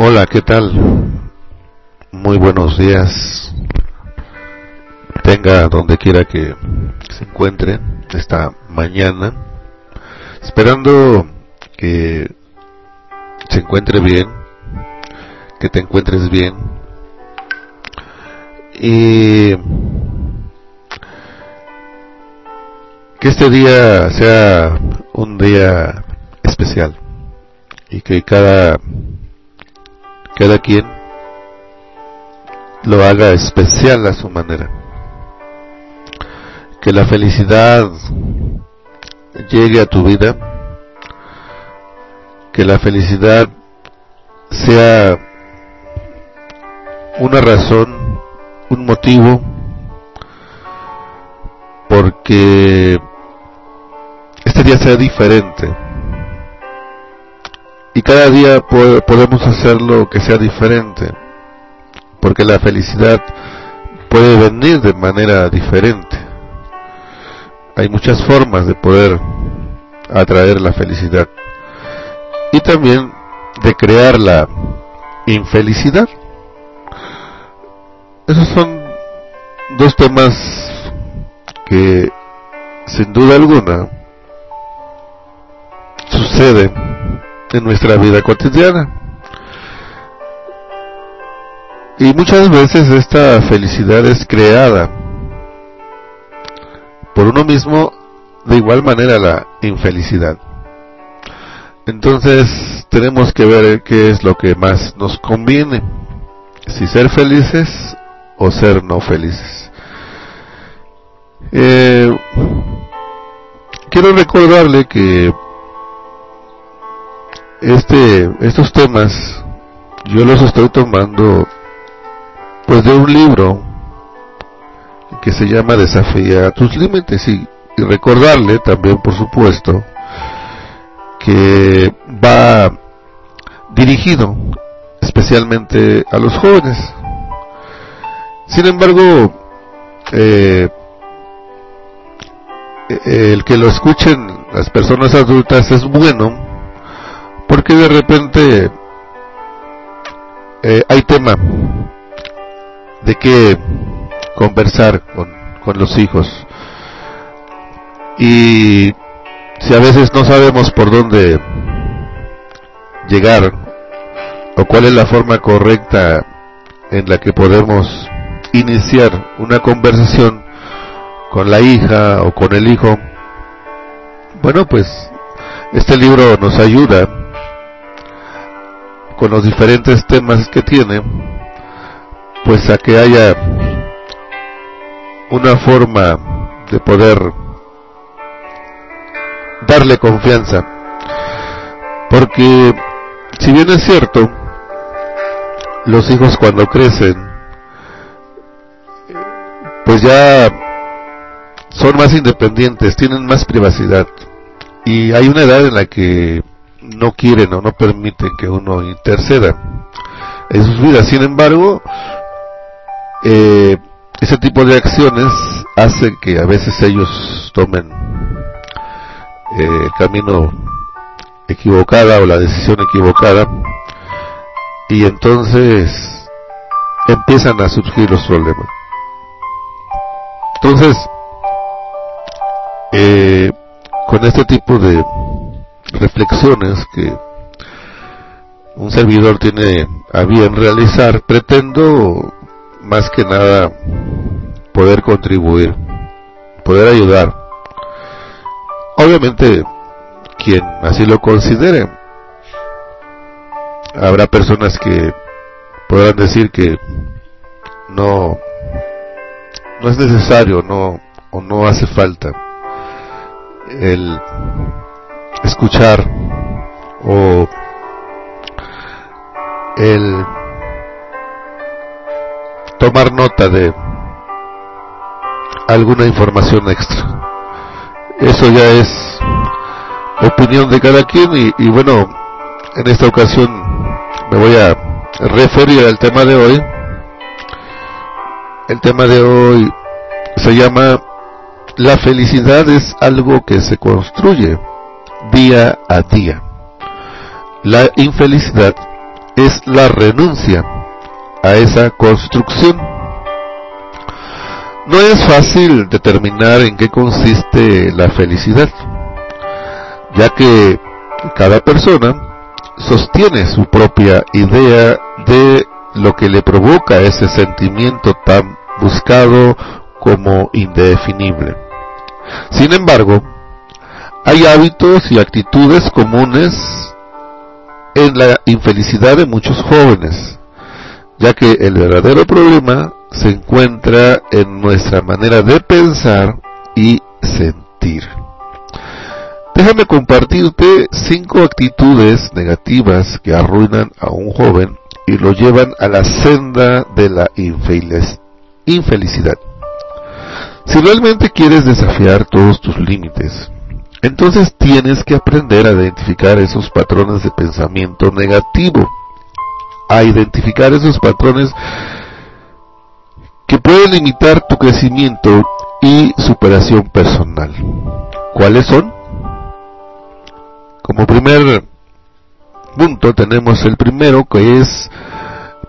Hola, ¿qué tal? Muy buenos días. Tenga donde quiera que se encuentre esta mañana. Esperando que se encuentre bien, que te encuentres bien. Y que este día sea un día especial y que cada cada quien lo haga especial a su manera. Que la felicidad llegue a tu vida, que la felicidad sea una razón, un motivo, porque este día sea diferente y cada día podemos hacerlo que sea diferente, porque la felicidad puede venir de manera diferente. Hay muchas formas de poder atraer la felicidad y también de crear la infelicidad. Esos son dos temas que sin duda alguna suceden en nuestra vida cotidiana. Y muchas veces esta felicidad es creada por uno mismo, de igual manera la infelicidad. Entonces tenemos que ver qué es lo que más nos conviene, si ser felices o ser no felices. Eh, quiero recordarle que este, estos temas yo los estoy tomando pues de un libro que se llama Desafía tus límites y, recordarle también por supuesto que va dirigido especialmente a los jóvenes. Sin embargo, eh, el que lo escuchen las personas adultas es bueno porque de repente eh, hay tema de qué conversar con, con los hijos. Y si a veces no sabemos por dónde llegar o cuál es la forma correcta en la que podemos iniciar una conversación con la hija o con el hijo, bueno, pues este libro nos ayuda con los diferentes temas que tiene, pues a que haya una forma de poder darle confianza. Porque si bien es cierto, los hijos cuando crecen, pues ya son más independientes, tienen más privacidad. Y hay una edad en la que no quieren o no permiten que uno interceda en sus vidas. Sin embargo, eh, ese tipo de acciones hacen que a veces ellos tomen eh, el camino equivocada o la decisión equivocada y entonces empiezan a surgir los problemas. Entonces, eh, con este tipo de reflexiones que un servidor tiene a bien realizar, pretendo más que nada poder contribuir, poder ayudar. Obviamente, quien así lo considere, habrá personas que podrán decir que no no es necesario, no, o no hace falta el escuchar o el tomar nota de alguna información extra. Eso ya es opinión de cada quien y, y bueno, en esta ocasión me voy a referir al tema de hoy. El tema de hoy se llama La felicidad es algo que se construye día a día. La infelicidad es la renuncia a esa construcción. No es fácil determinar en qué consiste la felicidad, ya que cada persona sostiene su propia idea de lo que le provoca ese sentimiento tan buscado como indefinible. Sin embargo, hay hábitos y actitudes comunes en la infelicidad de muchos jóvenes, ya que el verdadero problema se encuentra en nuestra manera de pensar y sentir. Déjame compartirte cinco actitudes negativas que arruinan a un joven y lo llevan a la senda de la infelicidad. Si realmente quieres desafiar todos tus límites, entonces tienes que aprender a identificar esos patrones de pensamiento negativo, a identificar esos patrones que pueden limitar tu crecimiento y superación personal. ¿Cuáles son? Como primer punto tenemos el primero que es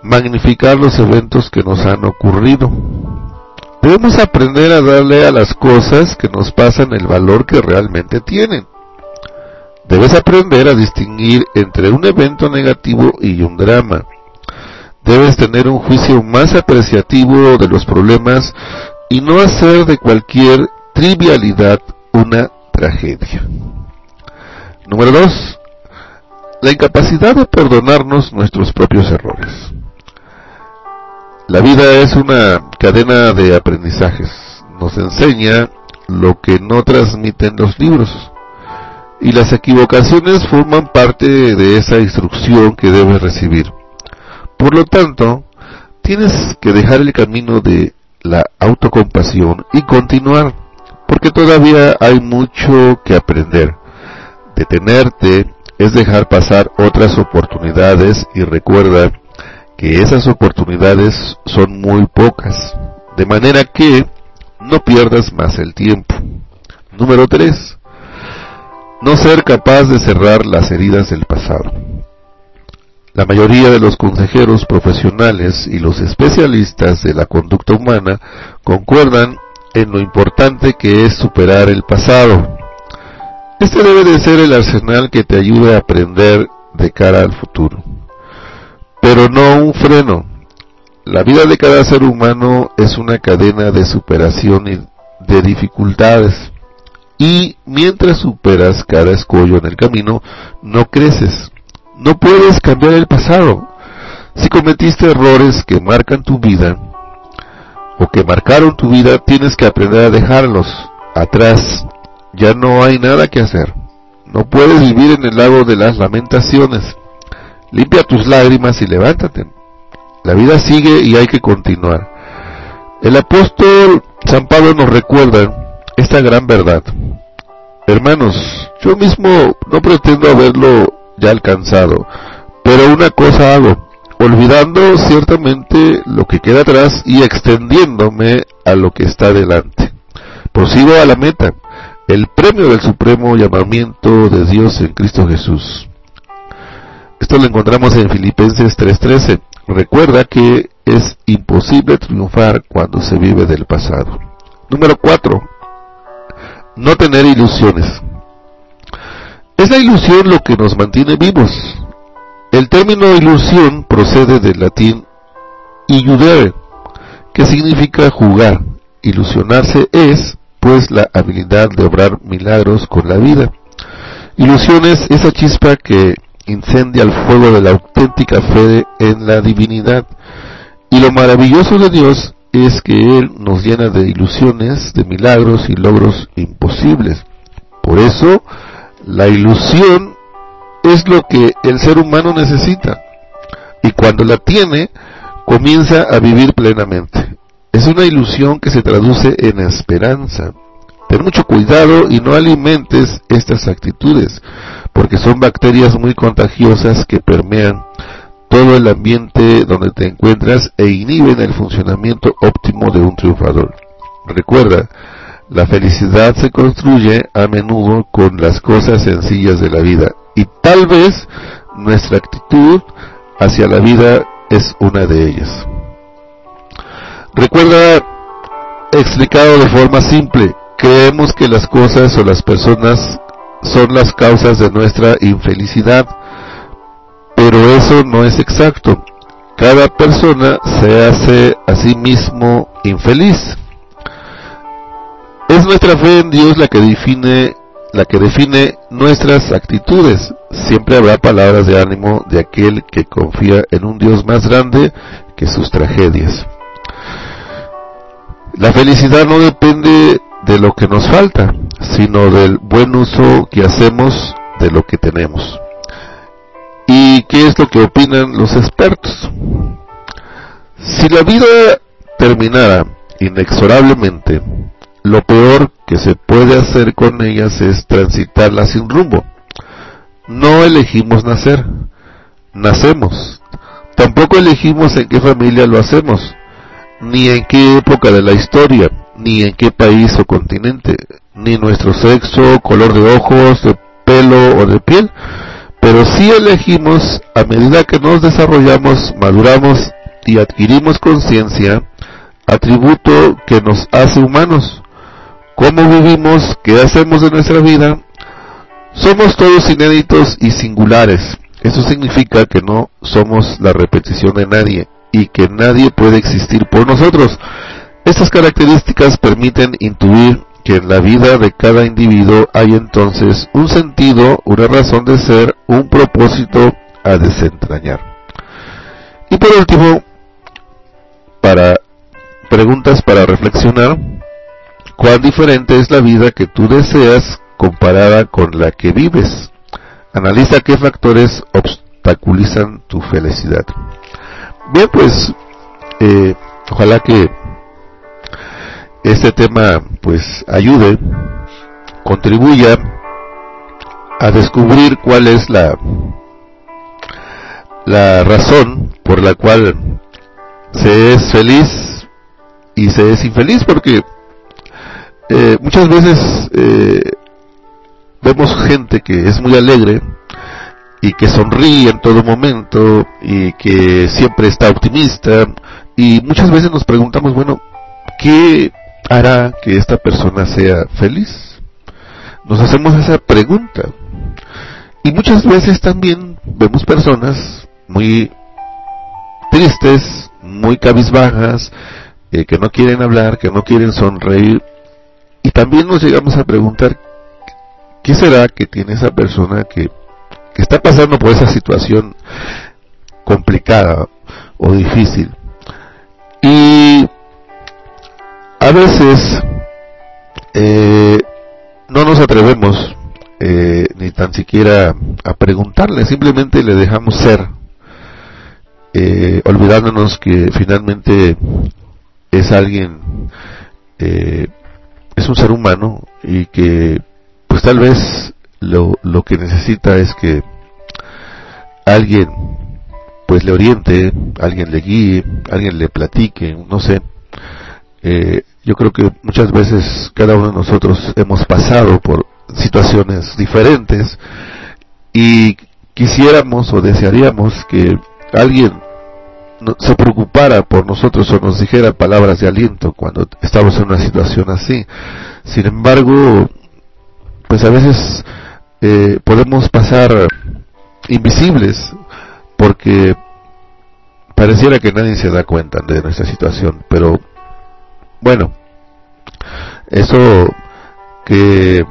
magnificar los eventos que nos han ocurrido. Debemos aprender a darle a las cosas que nos pasan el valor que realmente tienen. Debes aprender a distinguir entre un evento negativo y un drama. Debes tener un juicio más apreciativo de los problemas y no hacer de cualquier trivialidad una tragedia. Número 2. La incapacidad de perdonarnos nuestros propios errores. La vida es una cadena de aprendizajes. Nos enseña lo que no transmiten los libros. Y las equivocaciones forman parte de esa instrucción que debes recibir. Por lo tanto, tienes que dejar el camino de la autocompasión y continuar, porque todavía hay mucho que aprender. Detenerte es dejar pasar otras oportunidades y recuerda que esas oportunidades son muy pocas, de manera que no pierdas más el tiempo. Número 3. No ser capaz de cerrar las heridas del pasado. La mayoría de los consejeros profesionales y los especialistas de la conducta humana concuerdan en lo importante que es superar el pasado, este debe de ser el arsenal que te ayude a aprender de cara al futuro. Pero no un freno. La vida de cada ser humano es una cadena de superación y de dificultades. Y mientras superas cada escollo en el camino, no creces. No puedes cambiar el pasado. Si cometiste errores que marcan tu vida, o que marcaron tu vida, tienes que aprender a dejarlos atrás ya no hay nada que hacer. No puedes vivir en el lago de las lamentaciones. Limpia tus lágrimas y levántate. La vida sigue y hay que continuar. El apóstol San Pablo nos recuerda esta gran verdad. Hermanos, yo mismo no pretendo haberlo ya alcanzado, pero una cosa hago, olvidando ciertamente lo que queda atrás y extendiéndome a lo que está delante. Prosigo a la meta el premio del supremo llamamiento de Dios en Cristo Jesús. Esto lo encontramos en Filipenses 3:13. Recuerda que es imposible triunfar cuando se vive del pasado. Número 4. No tener ilusiones. Es la ilusión lo que nos mantiene vivos. El término ilusión procede del latín illudere, que significa jugar. Ilusionarse es pues la habilidad de obrar milagros con la vida. Ilusión es esa chispa que incendia el fuego de la auténtica fe en la divinidad. Y lo maravilloso de Dios es que Él nos llena de ilusiones, de milagros y logros imposibles. Por eso, la ilusión es lo que el ser humano necesita. Y cuando la tiene, comienza a vivir plenamente. Es una ilusión que se traduce en esperanza. Ten mucho cuidado y no alimentes estas actitudes, porque son bacterias muy contagiosas que permean todo el ambiente donde te encuentras e inhiben el funcionamiento óptimo de un triunfador. Recuerda, la felicidad se construye a menudo con las cosas sencillas de la vida y tal vez nuestra actitud hacia la vida es una de ellas. Recuerda, explicado de forma simple, creemos que las cosas o las personas son las causas de nuestra infelicidad, pero eso no es exacto. Cada persona se hace a sí mismo infeliz. Es nuestra fe en Dios la que define la que define nuestras actitudes. Siempre habrá palabras de ánimo de aquel que confía en un Dios más grande que sus tragedias. La felicidad no depende de lo que nos falta, sino del buen uso que hacemos de lo que tenemos. ¿Y qué es lo que opinan los expertos? Si la vida terminara inexorablemente, lo peor que se puede hacer con ellas es transitarla sin rumbo. No elegimos nacer, nacemos. Tampoco elegimos en qué familia lo hacemos, ni en qué época de la historia, ni en qué país o continente, ni nuestro sexo, color de ojos, de pelo o de piel, pero sí elegimos a medida que nos desarrollamos, maduramos y adquirimos conciencia, atributo que nos hace humanos. Cómo vivimos, qué hacemos de nuestra vida, somos todos inéditos y singulares. Eso significa que no somos la repetición de nadie y que nadie puede existir por nosotros. Estas características permiten intuir que en la vida de cada individuo hay entonces un sentido, una razón de ser, un propósito a desentrañar. Y por último, para preguntas para reflexionar, ¿cuán diferente es la vida que tú deseas comparada con la que vives? Analiza qué factores obstaculizan tu felicidad. Bien, pues eh, ojalá que este tema pues ayude, contribuya a descubrir cuál es la la razón por la cual se es feliz y se es infeliz porque eh, muchas veces eh, vemos gente que es muy alegre y que sonríe en todo momento y que siempre está optimista y muchas veces nos preguntamos, bueno, ¿qué hará que esta persona sea feliz? Nos hacemos esa pregunta. Y muchas veces también vemos personas muy tristes, muy cabizbajas, eh, que no quieren hablar, que no quieren sonreír. Y también nos llegamos a preguntar, ¿qué será que tiene esa persona que que está pasando por esa situación complicada o difícil. Y a veces eh, no nos atrevemos eh, ni tan siquiera a preguntarle, simplemente le dejamos ser, eh, olvidándonos que finalmente es alguien, es un ser humano y que pues tal vez lo, lo que necesita es que alguien pues le oriente, alguien le guíe, alguien le platique, no sé. Eh, yo creo que muchas veces cada uno de nosotros hemos pasado por situaciones diferentes y quisiéramos o desearíamos que alguien se preocupara por nosotros o nos dijera palabras de aliento cuando estamos en una situación así. Sin embargo, pues a veces eh, podemos pasar invisibles porque pareciera que nadie se da cuenta de nuestra situación, pero bueno, eso que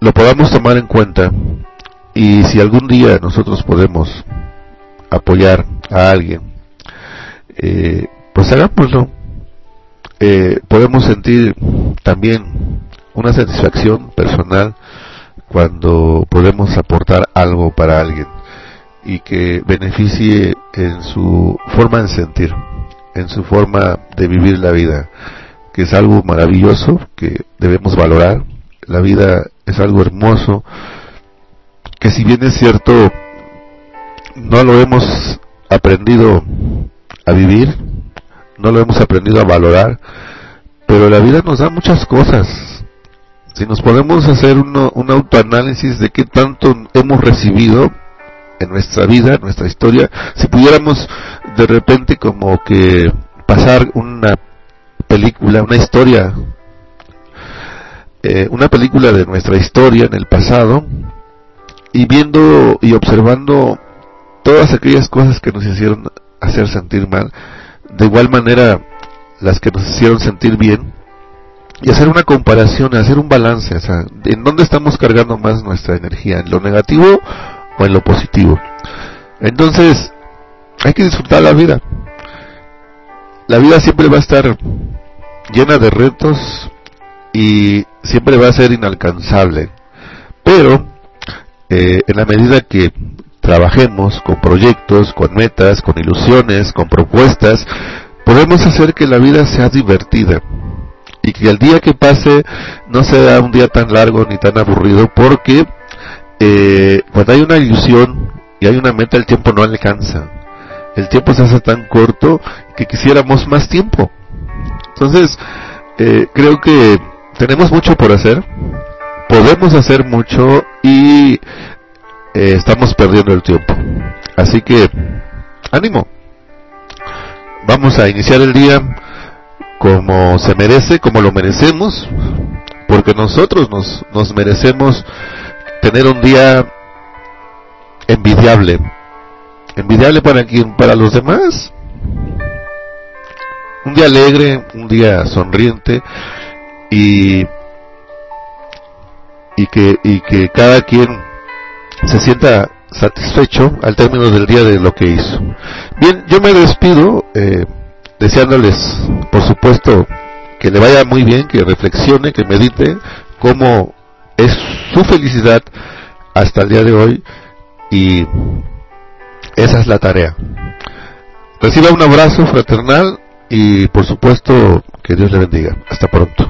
lo podamos tomar en cuenta y si algún día nosotros podemos apoyar a alguien, eh, pues hagámoslo. Eh, podemos sentir también una satisfacción personal cuando podemos aportar algo para alguien y que beneficie en su forma de sentir, en su forma de vivir la vida, que es algo maravilloso que debemos valorar. La vida es algo hermoso que si bien es cierto no lo hemos aprendido a vivir, no lo hemos aprendido a valorar, pero la vida nos da muchas cosas. Si nos podemos hacer un autoanálisis de qué tanto hemos recibido en nuestra vida, en nuestra historia, si pudiéramos de repente como que pasar una película, una historia, eh, una película de nuestra historia en el pasado, y viendo y observando todas aquellas cosas que nos hicieron hacer sentir mal, de igual manera las que nos hicieron sentir bien, y hacer una comparación, hacer un balance, o sea, en dónde estamos cargando más nuestra energía, en lo negativo o en lo positivo. Entonces, hay que disfrutar la vida. La vida siempre va a estar llena de retos y siempre va a ser inalcanzable. Pero, eh, en la medida que trabajemos con proyectos, con metas, con ilusiones, con propuestas, podemos hacer que la vida sea divertida y que el día que pase no sea un día tan largo ni tan aburrido porque eh, cuando hay una ilusión y hay una meta el tiempo no alcanza el tiempo se hace tan corto que quisiéramos más tiempo. Entonces eh, creo que tenemos mucho por hacer podemos hacer mucho y eh, estamos perdiendo el tiempo. Así que ánimo. Vamos a iniciar el día como se merece, como lo merecemos, porque nosotros nos, nos merecemos tener un día envidiable. ¿Envidiable para quién? Para los demás. Un día alegre, un día sonriente y, y, que, y que cada quien se sienta satisfecho al término del día de lo que hizo. Bien, yo me despido eh, deseándoles, por supuesto, que le vaya muy bien, que reflexione, que medite cómo es su felicidad hasta el día de hoy y esa es la tarea. Reciba un abrazo fraternal y por supuesto que Dios le bendiga. Hasta pronto.